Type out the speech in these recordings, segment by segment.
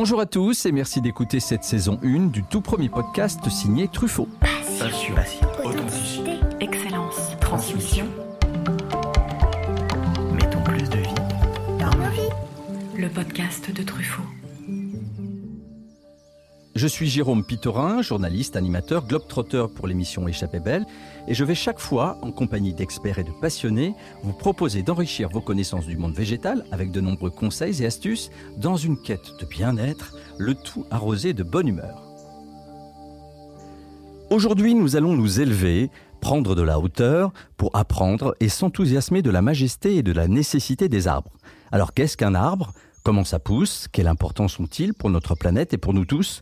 Bonjour à tous et merci d'écouter cette saison 1 du tout premier podcast signé Truffaut. Passion, authenticité, excellence, transmission. Mettons plus de vie dans nos vies. Le podcast de Truffaut. Je suis Jérôme Pitorin, journaliste, animateur, globetrotter pour l'émission Échappée Belle, et je vais chaque fois, en compagnie d'experts et de passionnés, vous proposer d'enrichir vos connaissances du monde végétal avec de nombreux conseils et astuces dans une quête de bien-être, le tout arrosé de bonne humeur. Aujourd'hui, nous allons nous élever, prendre de la hauteur pour apprendre et s'enthousiasmer de la majesté et de la nécessité des arbres. Alors qu'est-ce qu'un arbre? Comment ça pousse? Quelle importance ont-ils pour notre planète et pour nous tous?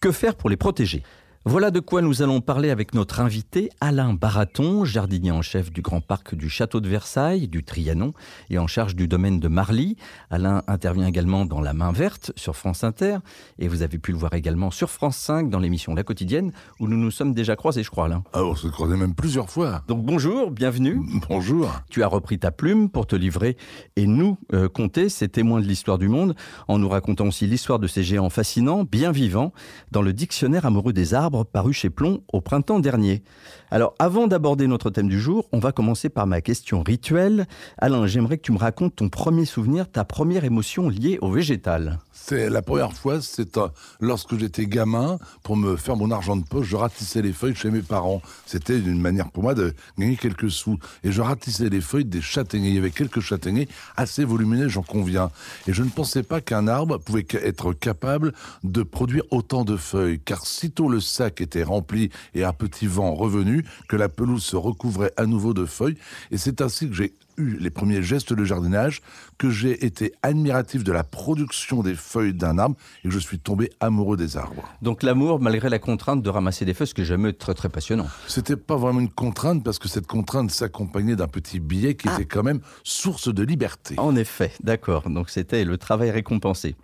Que faire pour les protéger? Voilà de quoi nous allons parler avec notre invité Alain Baraton, jardinier en chef du Grand Parc du Château de Versailles, du Trianon, et en charge du domaine de Marly. Alain intervient également dans La Main Verte sur France Inter, et vous avez pu le voir également sur France 5 dans l'émission La Quotidienne, où nous nous sommes déjà croisés, je crois, Alain. Ah, on se croisait même plusieurs fois. Donc bonjour, bienvenue. Bonjour. Tu as repris ta plume pour te livrer et nous euh, conter ces témoins de l'histoire du monde, en nous racontant aussi l'histoire de ces géants fascinants, bien vivants, dans le dictionnaire amoureux des arbres paru chez Plomb au printemps dernier. Alors, avant d'aborder notre thème du jour, on va commencer par ma question rituelle. Alain, j'aimerais que tu me racontes ton premier souvenir, ta première émotion liée au végétal. C'est la première fois, c'est lorsque j'étais gamin, pour me faire mon argent de poche, je ratissais les feuilles chez mes parents. C'était une manière pour moi de gagner quelques sous. Et je ratissais les feuilles des châtaigniers. Il y avait quelques châtaigniers assez volumineux, j'en conviens. Et je ne pensais pas qu'un arbre pouvait être capable de produire autant de feuilles. Car sitôt le sac était rempli et un petit vent revenu, que la pelouse se recouvrait à nouveau de feuilles. Et c'est ainsi que j'ai eu les premiers gestes de jardinage, que j'ai été admiratif de la production des feuilles d'un arbre et que je suis tombé amoureux des arbres. Donc l'amour, malgré la contrainte de ramasser des feuilles, ce qui est jamais très très passionnant. C'était pas vraiment une contrainte parce que cette contrainte s'accompagnait d'un petit billet qui ah. était quand même source de liberté. En effet, d'accord. Donc c'était le travail récompensé.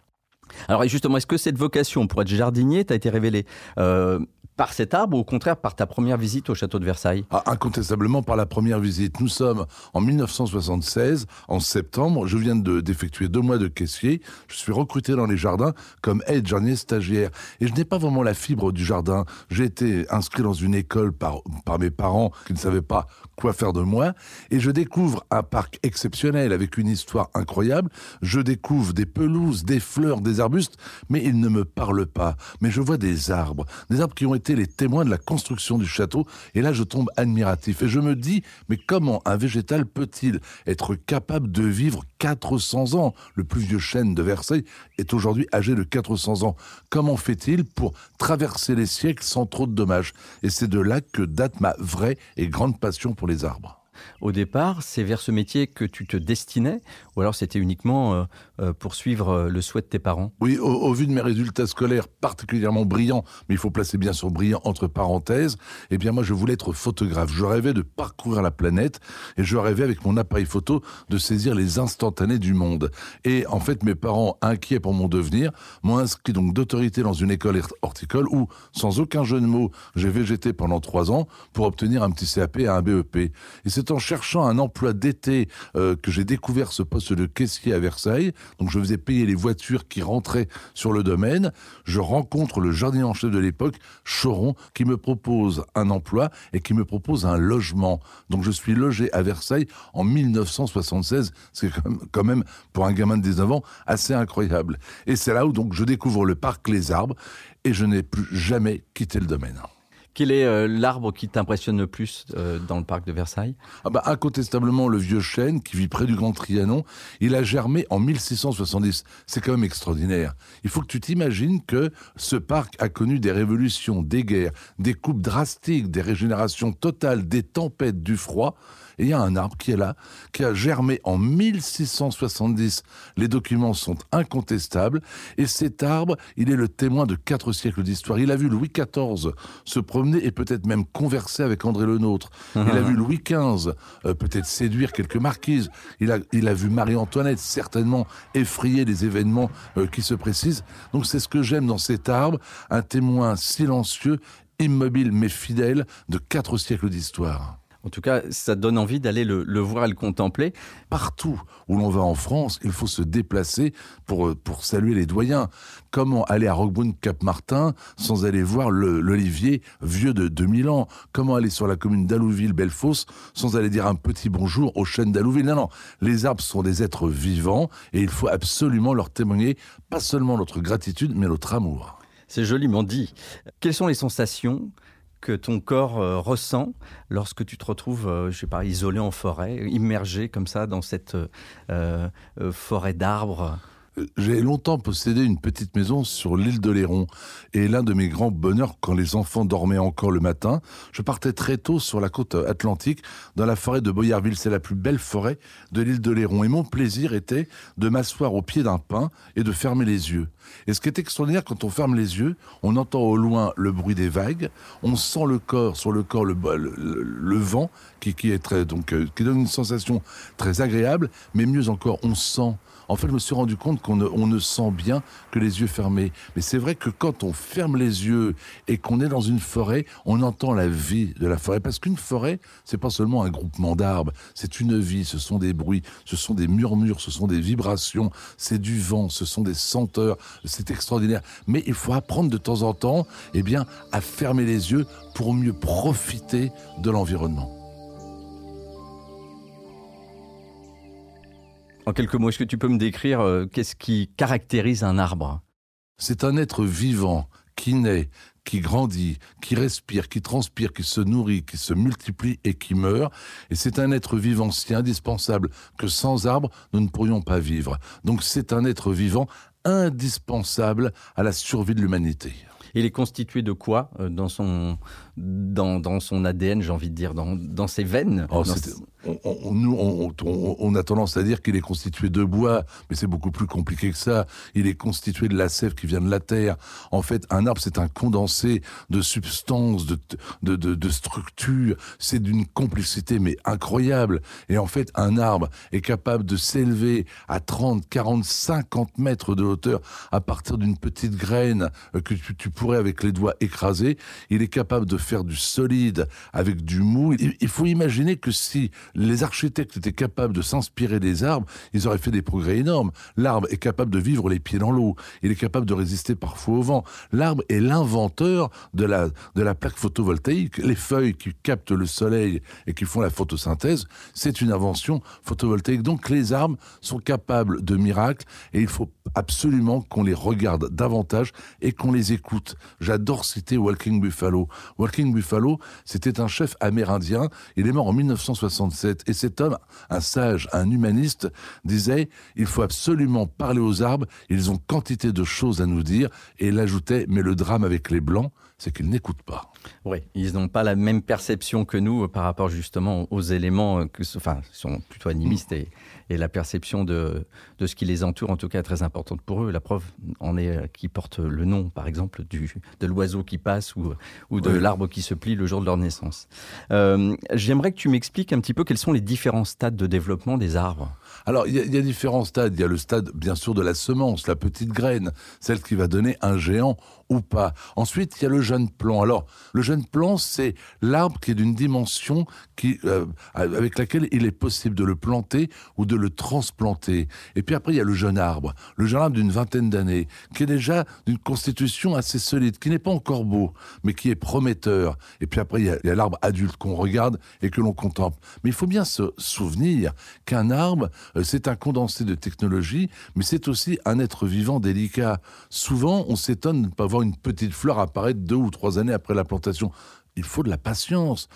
Alors justement, est-ce que cette vocation pour être jardinier t'a été révélée? Euh, par cet arbre ou au contraire par ta première visite au château de Versailles? Ah, Incontestablement par la première visite. Nous sommes en 1976, en septembre. Je viens d'effectuer deux mois de caissier. Je suis recruté dans les jardins comme aide jardinier stagiaire. Et je n'ai pas vraiment la fibre du jardin. J'ai été inscrit dans une école par, par mes parents qui ne savaient pas quoi faire de moi. Et je découvre un parc exceptionnel avec une histoire incroyable. Je découvre des pelouses, des fleurs, des arbustes, mais ils ne me parlent pas. Mais je vois des arbres, des arbres qui ont été les témoins de la construction du château. Et là, je tombe admiratif. Et je me dis, mais comment un végétal peut-il être capable de vivre 400 ans? Le plus vieux chêne de Versailles est aujourd'hui âgé de 400 ans. Comment fait-il pour traverser les siècles sans trop de dommages? Et c'est de là que date ma vraie et grande passion pour les arbres au départ, c'est vers ce métier que tu te destinais ou alors c'était uniquement euh, euh, pour suivre euh, le souhait de tes parents? Oui, au, vu de mes résultats scolaires particulièrement brillants, mais il faut placer bien sûr brillant entre parenthèses, eh bien moi je voulais être photographe. Je rêvais de parcourir la planète et je rêvais avec mon appareil photo de saisir les instantanés du monde. Et en fait, mes parents, inquiets pour mon devenir, m'ont inscrit donc d'autorité dans une école horticole où, sans aucun jeu de mots, j'ai végété pendant trois ans pour obtenir un petit CAP et un BEP. Et c'est en cherchant un emploi d'été que j'ai découvert ce poste de caissier à Versailles. Donc je faisais payer les voitures qui rentraient sur le domaine. Je rencontre le jardinier en chef de l'époque, Choron, qui me propose un emploi et qui me propose un logement. Donc je suis logé à Versailles en 1976. C'est quand même, pour un gamin de 19 ans, assez incroyable. Et c'est là où donc je découvre le parc Les Arbres et je n'ai plus jamais quitté le domaine. Quel est euh, l'arbre qui t'impressionne le plus euh, dans le parc de Versailles? Ah bah, Incontestablement le vieux chêne qui vit près du Grand Trianon. Il a germé en 1670. C'est quand même extraordinaire. Il faut que tu t'imagines que ce parc a connu des révolutions, des guerres, des coupes drastiques, des régénérations totales, des tempêtes, du froid. Et il y a un arbre qui est là, qui a germé en 1670. Les documents sont incontestables. Et cet arbre, il est le témoin de quatre siècles d'histoire. Il a vu Louis XIV se promener et peut-être même converser avec André le Nôtre. Il a vu Louis XV euh, peut-être séduire quelques marquises. Il a, il a vu Marie-Antoinette certainement effrayer les événements euh, qui se précisent. Donc c'est ce que j'aime dans cet arbre, un témoin silencieux, immobile mais fidèle de quatre siècles d'histoire. En tout cas, ça donne envie d'aller le, voir et le contempler. Partout où l'on va en France, il faut se déplacer pour, euh, pour saluer les doyens. Comment aller à Roquebrune Cap-Martin sans aller voir l'olivier vieux de 2000 ans? Comment aller sur la commune d'Alouville, Bellefosse, sans aller dire un petit bonjour aux chênes d'Alouville Non, non, les arbres sont des êtres vivants et il faut absolument leur témoigner pas seulement notre gratitude, mais notre amour. C'est joliment dit. Quelles sont les sensations que ton corps euh, ressent lorsque tu te retrouves, euh, je sais pas, isolé en forêt, immergé comme ça dans cette euh, forêt d'arbres j'ai longtemps possédé une petite maison sur l'île de Léron. Et l'un de mes grands bonheurs, quand les enfants dormaient encore le matin, je partais très tôt sur la côte atlantique, dans la forêt de Boyarville. C'est la plus belle forêt de l'île de Léron. Et mon plaisir était de m'asseoir au pied d'un pin et de fermer les yeux. Et ce qui est extraordinaire, quand on ferme les yeux, on entend au loin le bruit des vagues, on sent le corps, sur le corps, le, le, vent, qui, qui, est très, donc, euh, qui donne une sensation très agréable, mais mieux encore, on sent en fait, je me suis rendu compte qu'on ne, sent bien que les yeux fermés. Mais c'est vrai que quand on ferme les yeux et qu'on est dans une forêt, on entend la vie de la forêt. Parce qu'une forêt, c'est pas seulement un groupement d'arbres, c'est une vie, ce sont des bruits, ce sont des murmures, ce sont des vibrations, c'est du vent, ce sont des senteurs, c'est extraordinaire. Mais il faut apprendre de temps en temps, eh bien, à fermer les yeux pour mieux profiter de l'environnement. En quelques mots, est-ce que tu peux me décrire euh, qu'est-ce qui caractérise un arbre? C'est un être vivant qui naît, qui grandit, qui respire, qui transpire, qui se nourrit, qui se multiplie et qui meurt. Et c'est un être vivant si indispensable que sans arbre, nous ne pourrions pas vivre. Donc c'est un être vivant indispensable à la survie de l'humanité. Il est constitué de quoi euh, dans son, dans, dans son ADN, j'ai envie de dire, dans, dans ses veines? Oh, on, on, a tendance à dire qu'il est constitué de bois, mais c'est beaucoup plus compliqué que ça. Il est constitué de la sève qui vient de la terre. En fait, un arbre, c'est un condensé de substances, de, de, de, structures. C'est d'une complexité, mais incroyable. Et en fait, un arbre est capable de s'élever à 30, 40, 50 mètres de hauteur à partir d'une petite graine euh, que tu pourrais, avec les doigts, écraser. Il est capable de faire du solide avec du mou. Il faut imaginer que si les architectes étaient capables de s'inspirer des arbres, ils auraient fait des progrès énormes. L'arbre est capable de vivre les pieds dans l'eau. Il est capable de résister parfois au vent. L'arbre est l'inventeur de la, de la plaque photovoltaïque. Les feuilles qui captent le soleil et qui font la photosynthèse, c'est une invention photovoltaïque. Donc les arbres sont capables de miracles et il faut absolument qu'on les regarde davantage et qu'on les écoute. J'adore citer Walking Buffalo. Walking Buffalo, c'était un chef amérindien. Il est mort en 1967 et cet homme, un sage, un humaniste, disait il faut absolument parler aux arbres, ils ont quantité de choses à nous dire. Et il ajoutait mais le drame avec les blancs, c'est qu'ils n'écoutent pas. Oui, ils n'ont pas la même perception que nous par rapport justement aux éléments que, enfin, sont plutôt animistes et, et la perception de, de ce qui les entoure, en tout cas, très importante pour eux. La preuve en est euh, qui porte le nom, par exemple, du, de l'oiseau qui passe ou, ou de l'arbre qui se plie le jour de leur naissance. Euh, j'aimerais que tu m'expliques un petit peu quels sont les différents stades de développement des arbres. Alors, il y, y, a différents stades. Il y a le stade, bien sûr, de la semence, la petite graine, celle qui va donner un géant pas. Ensuite, il y a le jeune plant. Alors, le jeune plant, c'est l'arbre qui est d'une dimension qui, euh, avec laquelle il est possible de le planter ou de le transplanter. Et puis après, il y a le jeune arbre. Le jeune arbre d'une vingtaine d'années, qui est déjà d'une constitution assez solide, qui n'est pas encore beau, mais qui est prometteur. Et puis après, il y a, l'arbre adulte qu'on regarde et que l'on contemple. Mais il faut bien se souvenir qu'un arbre, euh, c'est un condensé de technologie, mais c'est aussi un être vivant délicat. Souvent, on s'étonne de ne pas voir une petite fleur apparaître deux ou trois années après la plantation. Il faut de la patience.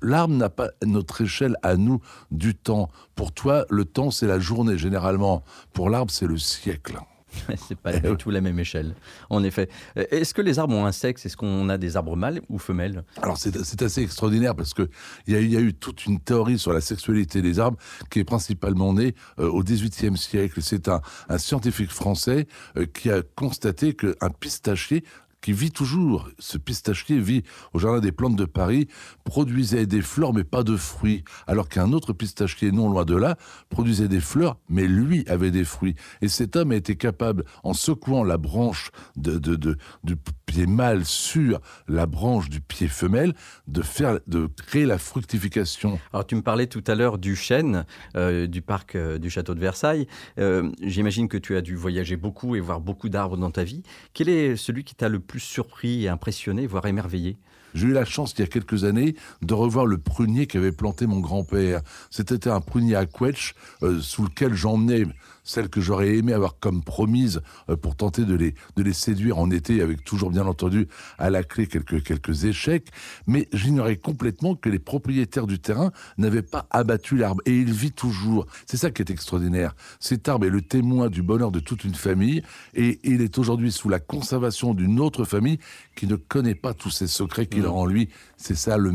L'arbre n'a pas notre échelle à nous du temps. Pour toi, le temps, c'est la journée généralement. Pour l'arbre, c'est le siècle. c'est pas du tout la même échelle, en effet. Est-ce que les arbres ont un sexe? Est-ce qu'on a des arbres mâles ou femelles? Alors c'est assez extraordinaire parce que il y, a eu toute une théorie sur la sexualité des arbres qui est principalement née euh, au XVIIIe siècle. C'est un, scientifique français euh, qui a constaté qu'un pistachier qui vit toujours, ce pistachier vit au Jardin des Plantes de Paris, produisait des fleurs mais pas de fruits, alors qu'un autre pistachier non loin de là produisait des fleurs mais lui avait des fruits. Et cet homme a été capable, en secouant la branche de, de, de, du pied mâle sur la branche du pied femelle, de faire, de créer la fructification. Alors tu me parlais tout à l'heure du chêne, euh, du parc euh, du château de Versailles. Euh, J'imagine que tu as dû voyager beaucoup et voir beaucoup d'arbres dans ta vie. Quel est celui qui t'a le plus surpris et impressionné, voire émerveillé j'ai eu la chance, il y a quelques années, de revoir le prunier qu'avait planté mon grand-père. C'était un prunier à quetch, euh, sous lequel j'emmenais celles que j'aurais aimé avoir comme promise euh, pour tenter de les, de les séduire en été, avec toujours bien entendu à la clé quelques, quelques échecs. Mais j'ignorais complètement que les propriétaires du terrain n'avaient pas abattu l'arbre. Et il vit toujours. C'est ça qui est extraordinaire. Cet arbre est le témoin du bonheur de toute une famille et il est aujourd'hui sous la conservation d'une autre famille qui ne connaît pas tous ces secrets qu'il a mmh. en lui. C'est ça le,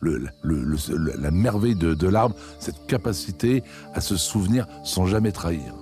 le, la merveille de, de l'arbre, cette capacité à se souvenir sans jamais trahir.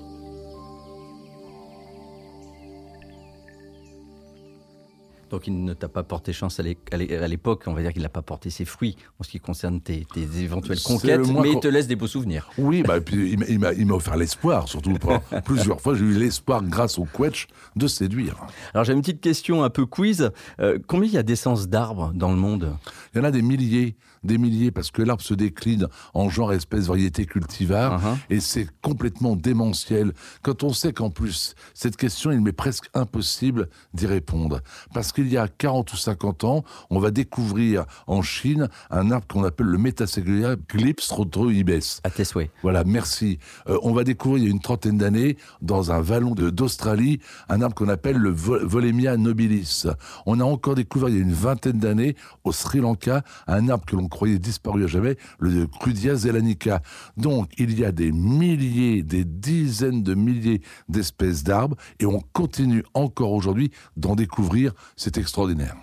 Donc il ne t'a pas porté chance à l'époque, on va dire qu'il n'a pas porté ses fruits en ce qui concerne tes, éventuelles conquêtes, mais il te laisse des beaux souvenirs. Oui, bah, puis il m'a offert l'espoir, surtout. Plusieurs fois, j'ai eu l'espoir, grâce au quetch, de séduire. Alors j'ai une petite question un peu quiz. Euh, combien il y a d'essences d'arbres dans le monde? Il y en a des milliers des milliers parce que l'arbre se décline en genre, espèce, variété, cultivar, uh-huh. et c'est complètement démentiel. Quand on sait qu'en plus, cette question, il m'est presque impossible d'y répondre. Parce qu'il y a 40 ou 50 ans, on va découvrir en Chine un arbre qu'on appelle le Metasequoia Glyps rhodroibes. À tes souhaits. Voilà, merci. Euh, on va découvrir il y a une trentaine d'années, dans un vallon d'Australie, un arbre qu'on appelle le Volemia nobilis. On a encore découvert il y a une vingtaine d'années, au Sri Lanka, un arbre que l'on croyait disparu à jamais, le Crudia zelanica. Donc, il y a des milliers, des dizaines de milliers d'espèces d'arbres et on continue encore aujourd'hui d'en découvrir. C'est extraordinaire.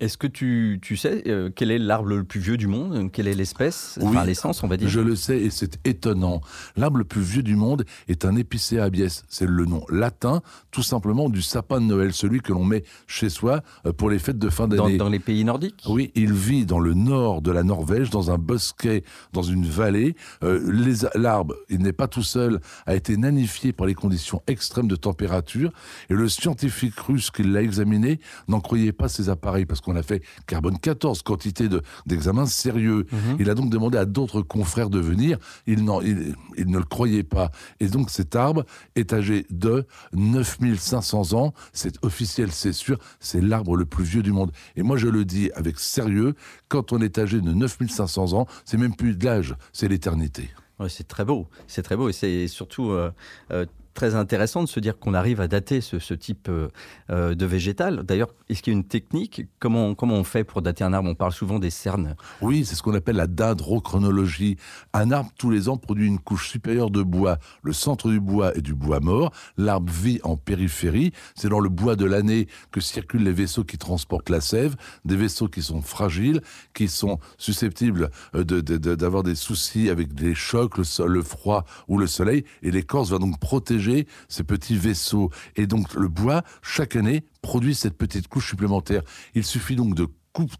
Est-ce que tu, tu sais euh, quel est l'arbre le plus vieux du monde Quelle est l'espèce oui, Enfin, l'essence, on va dire? Je le sais et c'est étonnant. L'arbre le plus vieux du monde est un Epicea abies. C'est le nom latin, tout simplement, du sapin de Noël, celui que l'on met chez soi euh, pour les fêtes de fin d'année. Dans, dans, les pays nordiques? Oui, il vit dans le nord de la Norvège, dans un bosquet, dans une vallée. Euh, l'arbre, il n'est pas tout seul, a été nanifié par les conditions extrêmes de température. Et le scientifique russe qui l'a examiné n'en croyait pas ses appareils parce que on a fait carbone 14, quantité d'examens sérieux. Mhm. Il a donc demandé à d'autres confrères de venir. Il, il, il, ne le croyait pas. Et donc cet arbre est âgé de 9500 ans. C'est officiel, c'est sûr. C'est l'arbre le plus vieux du monde. Et moi, je le dis avec sérieux, quand on est âgé de 9500 ans, c'est même plus de l'âge, c'est l'éternité. c'est très beau, c'est très beau et c'est surtout euh, euh, très intéressant de se dire qu'on arrive à dater ce, type euh, euh, de végétal. D'ailleurs, est-ce qu'il y a une technique? Comment, comment on fait pour dater un arbre? On parle souvent des cernes. Oui, c'est ce qu'on appelle la dendrochronologie. Un arbre, tous les ans, produit une couche supérieure de bois. Le centre du bois est du bois mort. L'arbre vit en périphérie. C'est dans le bois de l'année que circulent les vaisseaux qui transportent la sève, des vaisseaux qui sont fragiles, qui sont susceptibles euh, d'avoir de, des soucis avec des chocs, le, le froid ou le soleil. Et l'écorce va donc protéger ces petits vaisseaux. Et donc le bois, chaque année, produit cette petite couche supplémentaire. Il suffit donc de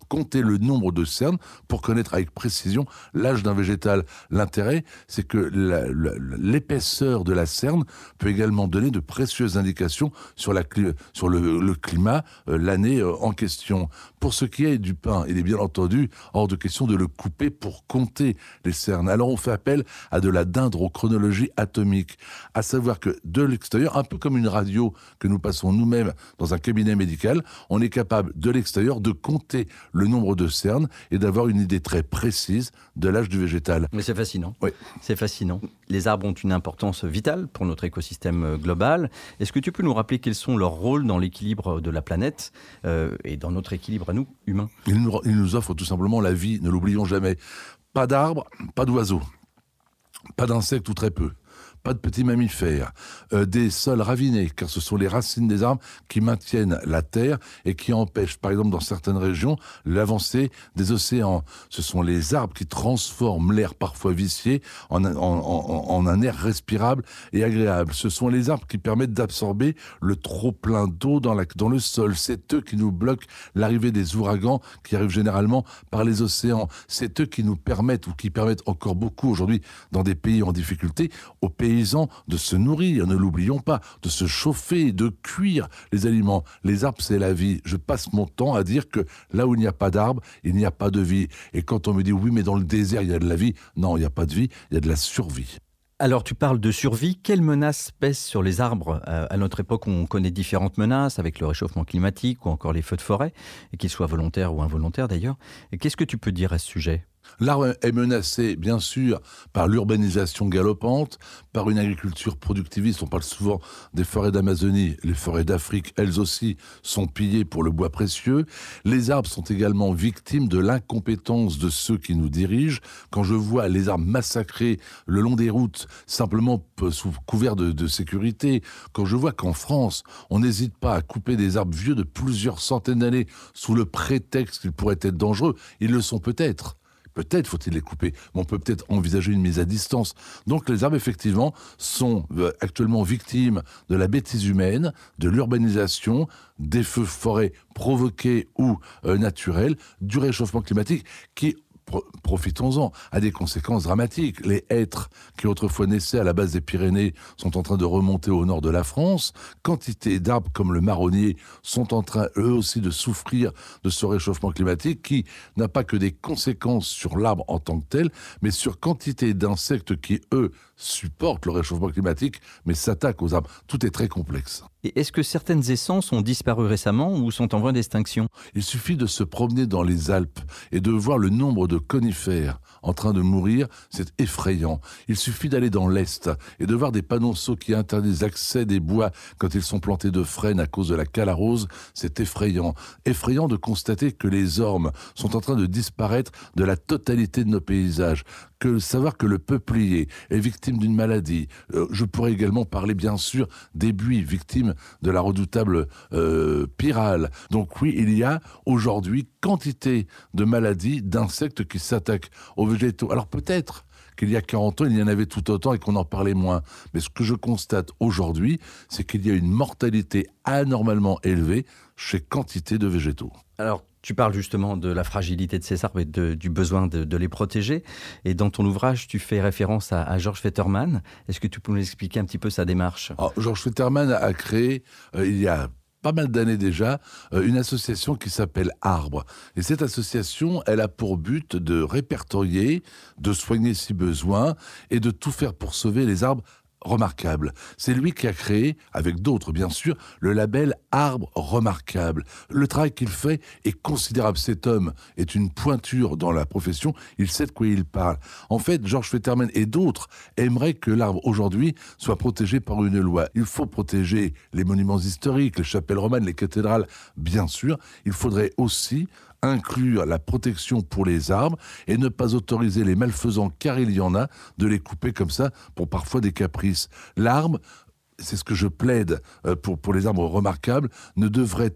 compter le nombre de cernes pour connaître avec précision l'âge d'un végétal. L'intérêt, c'est que l'épaisseur de la cerne peut également donner de précieuses indications sur, la, sur le, climat euh, l'année euh, en question. Pour ce qui est du pain, il est bien entendu hors de question de le couper pour compter les cernes. Alors on fait appel à de la dendrochronologie atomique, à savoir que de l'extérieur, un peu comme une radio que nous passons nous-mêmes dans un cabinet médical, on est capable de l'extérieur de compter le nombre de cernes et d'avoir une idée très précise de l'âge du végétal. Mais c'est fascinant. Oui. C'est fascinant. Les arbres ont une importance vitale pour notre écosystème euh, global. Est-ce que tu peux nous rappeler quels sont leurs rôles dans l'équilibre de la planète euh, et dans notre équilibre à nous, humains? Ils nous, ils nous offrent tout simplement la vie, ne l'oublions jamais. Pas d'arbres, pas d'oiseaux, pas d'insectes ou très peu de petits mammifères, euh, des sols ravinés, car ce sont les racines des arbres qui maintiennent la terre et qui empêchent, par exemple dans certaines régions, l'avancée des océans. Ce sont les arbres qui transforment l'air parfois vicié en, un air respirable et agréable. Ce sont les arbres qui permettent d'absorber le trop plein d'eau dans le sol. C'est eux qui nous bloquent l'arrivée des ouragans qui arrivent généralement par les océans. C'est eux qui nous permettent ou qui permettent encore beaucoup aujourd'hui dans des pays en difficulté, aux pays de se nourrir, ne l'oublions pas, de se chauffer, de cuire les aliments. Les arbres, c'est la vie. Je passe mon temps à dire que là où il n'y a pas d'arbres, il n'y a pas de vie. Et quand on me dit oui, mais dans le désert, il y a de la vie, non, il n'y a pas de vie, il y a de la survie. Alors tu parles de survie, quelles menaces pèsent sur les arbres? Euh, À notre époque, on connaît différentes menaces avec le réchauffement climatique ou encore les feux de forêt, qu'ils soient volontaires ou involontaires d'ailleurs. Qu'est-ce que tu peux dire à ce sujet? L'arbre est menacé, bien sûr, par l'urbanisation galopante, par une agriculture productiviste. On parle souvent des forêts d'Amazonie. Les forêts d'Afrique, elles aussi, sont pillées pour le bois précieux. Les arbres sont également victimes de l'incompétence de ceux qui nous dirigent. Quand je vois les arbres massacrés le long des routes, simplement sous couvert de, de sécurité, quand je vois qu'en France, on n'hésite pas à couper des arbres vieux de plusieurs centaines d'années sous le prétexte qu'ils pourraient être dangereux, ils le sont peut-être. Peut-être faut-il les couper, mais on peut peut-être envisager une mise à distance. Donc les arbres, effectivement, sont euh, actuellement victimes de la bêtise humaine, de l'urbanisation, des feux forêts provoqués ou euh, naturels, du réchauffement climatique, qui profitons-en, a des conséquences dramatiques. Les hêtres qui autrefois naissaient à la base des Pyrénées sont en train de remonter au nord de la France. Quantité d'arbres comme le marronnier sont en train eux aussi de souffrir de ce réchauffement climatique qui n'a pas que des conséquences sur l'arbre en tant que tel, mais sur quantité d'insectes qui eux supportent le réchauffement climatique, mais s'attaquent aux arbres. Tout est très complexe. Et est-ce que certaines essences ont disparu récemment ou sont en voie d'extinction? Il suffit de se promener dans les Alpes et de voir le nombre de conifères en train de mourir, c'est effrayant. Il suffit d'aller dans l'Est et de voir des panonceaux qui interdisent l'accès des bois quand ils sont plantés de frênes à cause de la calarose, c'est effrayant. Effrayant de constater que les ormes sont en train de disparaître de la totalité de nos paysages, que savoir que le peuplier est victime d'une maladie. Euh, je pourrais également parler bien sûr des buis victimes de la redoutable euh, pyrale. Donc oui, il y a aujourd'hui quantité de maladies, d'insectes qui s'attaquent aux végétaux. Alors peut-être qu'il y a 40 ans, il y en avait tout autant et qu'on en parlait moins. Mais ce que je constate aujourd'hui, c'est qu'il y a une mortalité anormalement élevée chez quantité de végétaux. Alors, tu parles justement de la fragilité de ces arbres et du besoin de, les protéger. Et dans ton ouvrage, tu fais référence à, Georges Fetterman. Est-ce que tu peux nous expliquer un petit peu sa démarche? Ah, Georges Fetterman a créé, euh, il y a pas mal d'années déjà, euh, une association qui s'appelle Arbre. Et cette association, elle a pour but de répertorier, de soigner si besoin, et de tout faire pour sauver les arbres remarquable. C'est lui qui a créé, avec d'autres bien sûr, le label Arbre remarquable. Le travail qu'il fait est considérable. Cet homme est une pointure dans la profession, il sait de quoi il parle. En fait, Georges Fetterman et d'autres aimeraient que l'arbre aujourd'hui soit protégé par une loi. Il faut protéger les monuments historiques, les chapelles romanes, les cathédrales, bien sûr. Il faudrait aussi inclure la protection pour les arbres et ne pas autoriser les malfaisants, car il y en a, de les couper comme ça pour parfois des caprices. L'arbre c'est ce que je plaide euh, pour, pour les arbres remarquables, ne devrait,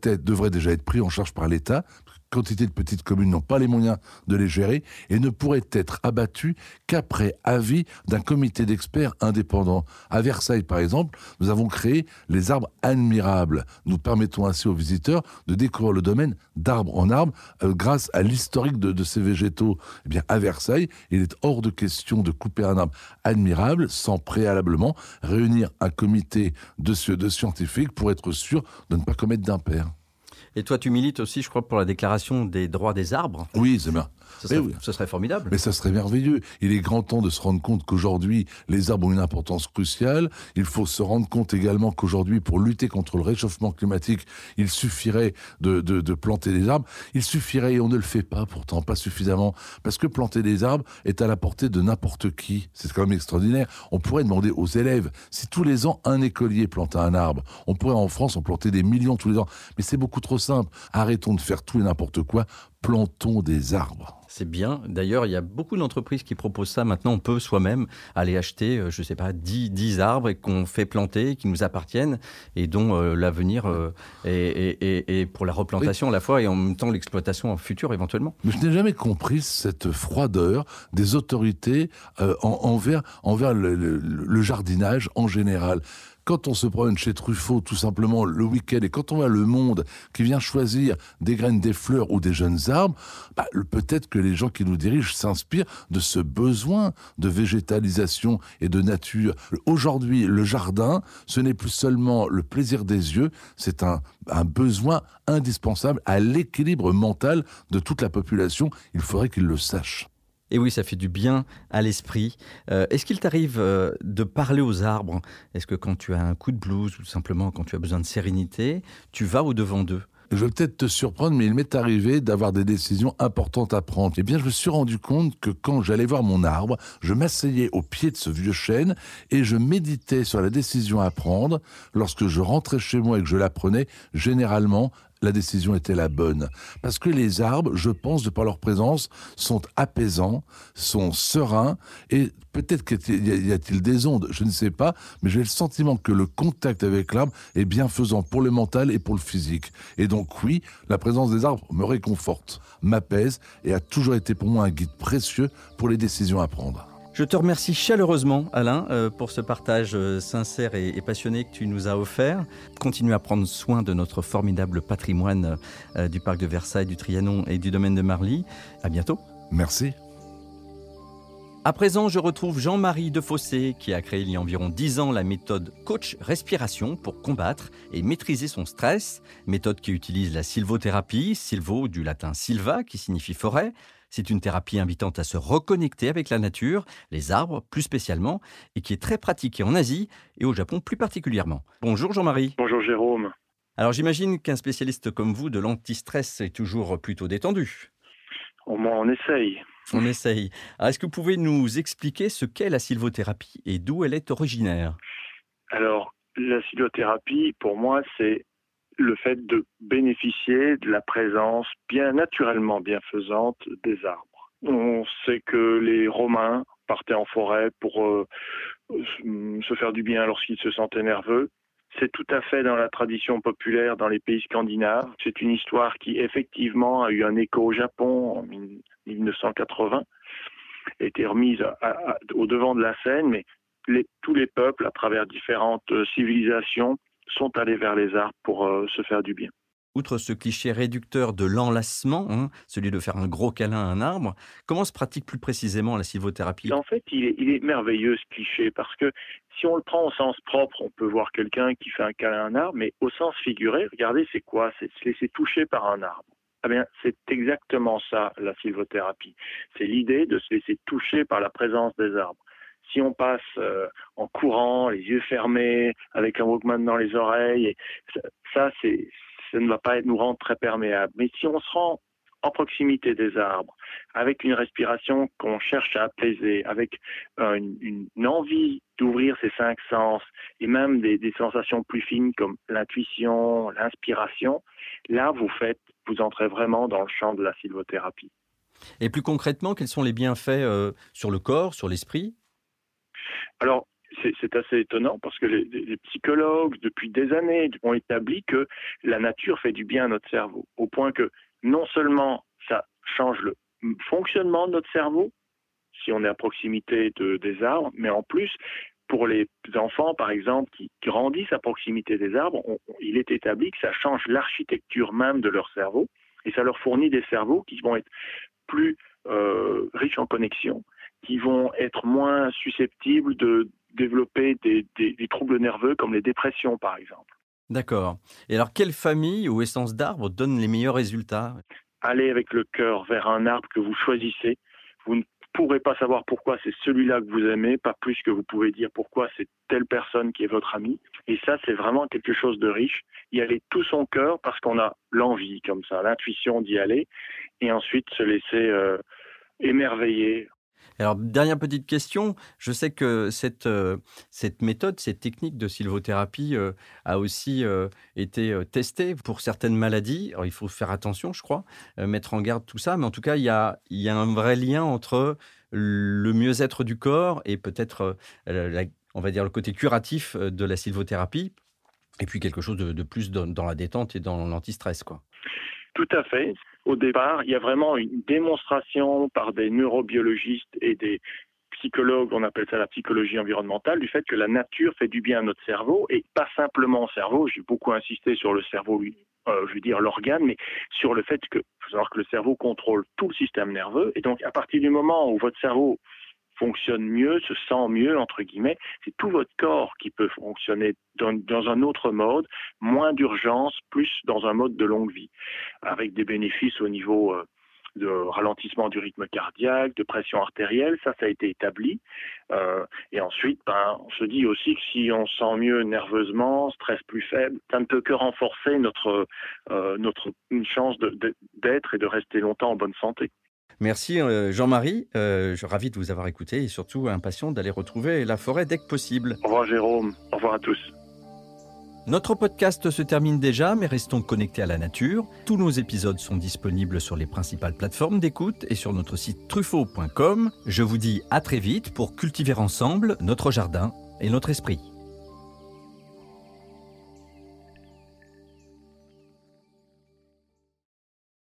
déjà être pris en charge par l'État, quantité de petites communes n'ont pas les moyens de les gérer et ne pourraient être abattus qu'après avis d'un comité d'experts indépendant. À Versailles, par exemple, nous avons créé les arbres admirables. Nous permettons ainsi aux visiteurs de découvrir le domaine d'arbre en arbre euh, grâce à l'historique de, ces végétaux. Eh bien, à Versailles, il est hors de question de couper un arbre admirable sans préalablement réunir un comité de, de scientifiques pour être sûr de ne pas commettre d'impair. Et toi, tu milites aussi, je crois, pour la déclaration des droits des arbres. Oui, c'est bien. Ce serait, formidable. Mais ça serait merveilleux. Il est grand temps de se rendre compte qu'aujourd'hui, les arbres ont une importance cruciale. Il faut se rendre compte également qu'aujourd'hui, pour lutter contre le réchauffement climatique, il suffirait de, de, de, planter des arbres. Il suffirait, et on ne le fait pas pourtant, pas suffisamment, parce que planter des arbres est à la portée de n'importe qui. C'est quand même extraordinaire. On pourrait demander aux élèves, si tous les ans un écolier plantait un arbre, on pourrait en France en planter des millions tous les ans. Mais c'est beaucoup trop simple. Arrêtons de faire tout et n'importe quoi. Plantons des arbres. C'est bien. D'ailleurs, il y a beaucoup d'entreprises qui proposent ça. Maintenant, on peut soi-même aller acheter, euh, je ne sais pas, 10, 10 arbres qu'on fait planter, qui nous appartiennent et dont euh, l'avenir euh, est, pour la replantation à la fois et en même temps l'exploitation future éventuellement. Mais je n'ai jamais compris cette froideur des autorités envers, envers le, jardinage en général quand on se promène chez Truffaut, tout simplement le week-end, et quand on voit le monde qui vient choisir des graines, des fleurs ou des jeunes arbres, bah, peut-être que les gens qui nous dirigent s'inspirent de ce besoin de végétalisation et de nature. Aujourd'hui, le jardin, ce n'est plus seulement le plaisir des yeux, c'est un, un besoin indispensable à l'équilibre mental de toute la population. Il faudrait qu'ils le sachent. Et oui, ça fait du bien à l'esprit. Euh, est-ce qu'il t'arrive euh, de parler aux arbres? Est-ce que quand tu as un coup de blues ou simplement quand tu as besoin de sérénité, tu vas au-devant d'eux? Je vais peut-être te surprendre, mais il m'est arrivé d'avoir des décisions importantes à prendre. Eh bien, je me suis rendu compte que quand j'allais voir mon arbre, je m'asseyais au pied de ce vieux chêne et je méditais sur la décision à prendre. Lorsque je rentrais chez moi et que je la prenais, généralement, la décision était la bonne. Parce que les arbres, je pense, de par leur présence, sont apaisants, sont sereins, et peut-être qu'il y a-t-il des ondes, je ne sais pas, mais j'ai le sentiment que le contact avec l'arbre est bienfaisant pour le mental et pour le physique. Et donc oui, la présence des arbres me réconforte, m'apaise, et a toujours été pour moi un guide précieux pour les décisions à prendre. Je te remercie chaleureusement, Alain, euh, pour ce partage euh, sincère et, passionné que tu nous as offert. Continue à prendre soin de notre formidable patrimoine euh, du parc de Versailles, du Trianon et du domaine de Marly. À bientôt. Merci. À présent, je retrouve Jean-Marie Defossé qui a créé il y a environ 10 ans la méthode Coach Respiration pour combattre et maîtriser son stress, méthode qui utilise la sylvothérapie, sylvo du latin silva qui signifie forêt, c'est une thérapie invitant à se reconnecter avec la nature, les arbres plus spécialement, et qui est très pratiquée en Asie et au Japon plus particulièrement. Bonjour Jean-Marie. Bonjour Jérôme. Alors j'imagine qu'un spécialiste comme vous de l'antistress est toujours plutôt détendu. Au moins on essaye. On essaye. Est-ce que vous pouvez nous expliquer ce qu'est la sylvothérapie et d'où elle est originaire? Alors, la sylvothérapie, pour moi, c'est le fait de bénéficier de la présence bien naturellement bienfaisante des arbres. On sait que les Romains partaient en forêt pour euh, se faire du bien lorsqu'ils se sentaient nerveux. C'est tout à fait dans la tradition populaire dans les pays scandinaves. C'est une histoire qui effectivement a eu un écho au Japon en 1980, a été remise au devant de la scène, mais tous les peuples, à travers différentes civilisations, sont allés vers les arbres pour euh, se faire du bien. Outre ce cliché réducteur de l'enlacement, hein, celui de faire un gros câlin à un arbre, comment se pratique plus précisément la sylvothérapie En fait, il est, il est, merveilleux ce cliché parce que si on le prend au sens propre, on peut voir quelqu'un qui fait un câlin à un arbre, mais au sens figuré, regardez, c'est quoi? C'est se laisser toucher par un arbre. Eh bien, c'est exactement ça, la sylvothérapie. C'est l'idée de se laisser toucher par la présence des arbres si on passe euh, en courant, les yeux fermés, avec un Walkman dans les oreilles, ça, ne va pas nous rendre très perméables. Mais si on se rend en proximité des arbres, avec une respiration qu'on cherche à apaiser, avec euh, une, envie d'ouvrir ses cinq sens et même des, sensations plus fines comme l'intuition, l'inspiration, là vous entrez vraiment dans le champ de la sylvothérapie. Et plus concrètement, quels sont les bienfaits euh, sur le corps, sur l'esprit alors, c'est assez étonnant parce que les, psychologues, depuis des années, ont établi que la nature fait du bien à notre cerveau, au point que non seulement ça change le fonctionnement de notre cerveau, si on est à proximité des arbres, mais en plus, pour les enfants, par exemple, qui grandissent à proximité des arbres, il est établi que ça change l'architecture même de leur cerveau et ça leur fournit des cerveaux qui vont être plus euh, riches en connexions qui vont être moins susceptibles de développer des, troubles nerveux comme les dépressions, par exemple. D'accord. Et alors, quelle famille ou essence d'arbre donne les meilleurs résultats? Allez avec le cœur vers un arbre que vous choisissez. Vous ne pourrez pas savoir pourquoi c'est celui-là que vous aimez, pas plus que vous pouvez dire pourquoi c'est telle personne qui est votre ami. Et ça, c'est vraiment quelque chose de riche. Y aller tout son cœur parce qu'on a l'envie comme ça, l'intuition d'y aller, et ensuite se laisser euh, émerveiller alors, dernière petite question. Je sais que cette, euh, cette méthode, cette technique de sylvothérapie euh, a aussi euh, été testée pour certaines maladies. Alors, il faut faire attention, je crois, mettre en garde tout ça. Mais en tout cas, il y a, y a un vrai lien entre le mieux-être du corps et peut-être, on va dire, le côté curatif de la sylvothérapie. Et puis quelque chose de, de plus dans, dans, la détente et dans l'antistress, quoi. Tout à fait au départ, il y a vraiment une démonstration par des neurobiologistes et des psychologues, on appelle ça la psychologie environnementale, du fait que la nature fait du bien à notre cerveau et pas simplement au cerveau. J'ai beaucoup insisté sur le cerveau, euh, je veux dire l'organe, mais sur le fait que, faut savoir que le cerveau contrôle tout le système nerveux. Et donc, à partir du moment où votre cerveau fonctionne mieux, se sent mieux, entre guillemets, c'est tout votre corps qui peut fonctionner dans, un autre mode, moins d'urgence, plus dans un mode de longue vie, avec des bénéfices au niveau euh, de ralentissement du rythme cardiaque, de pression artérielle, ça, ça a été établi. Euh, et ensuite, ben, on se dit aussi que si on sent mieux nerveusement, stress plus faible, ça ne peut que renforcer notre, euh, notre une chance d'être et de rester longtemps en bonne santé. Merci euh, Jean-Marie, je suis ravi de vous avoir écouté et surtout impatient d'aller retrouver la forêt dès que possible. Au revoir Jérôme, au revoir à tous. Notre podcast se termine déjà, mais restons connectés à la nature. Tous nos épisodes sont disponibles sur les principales plateformes d'écoute et sur notre site truffaut.com. Je vous dis à très vite pour cultiver ensemble notre jardin et notre esprit.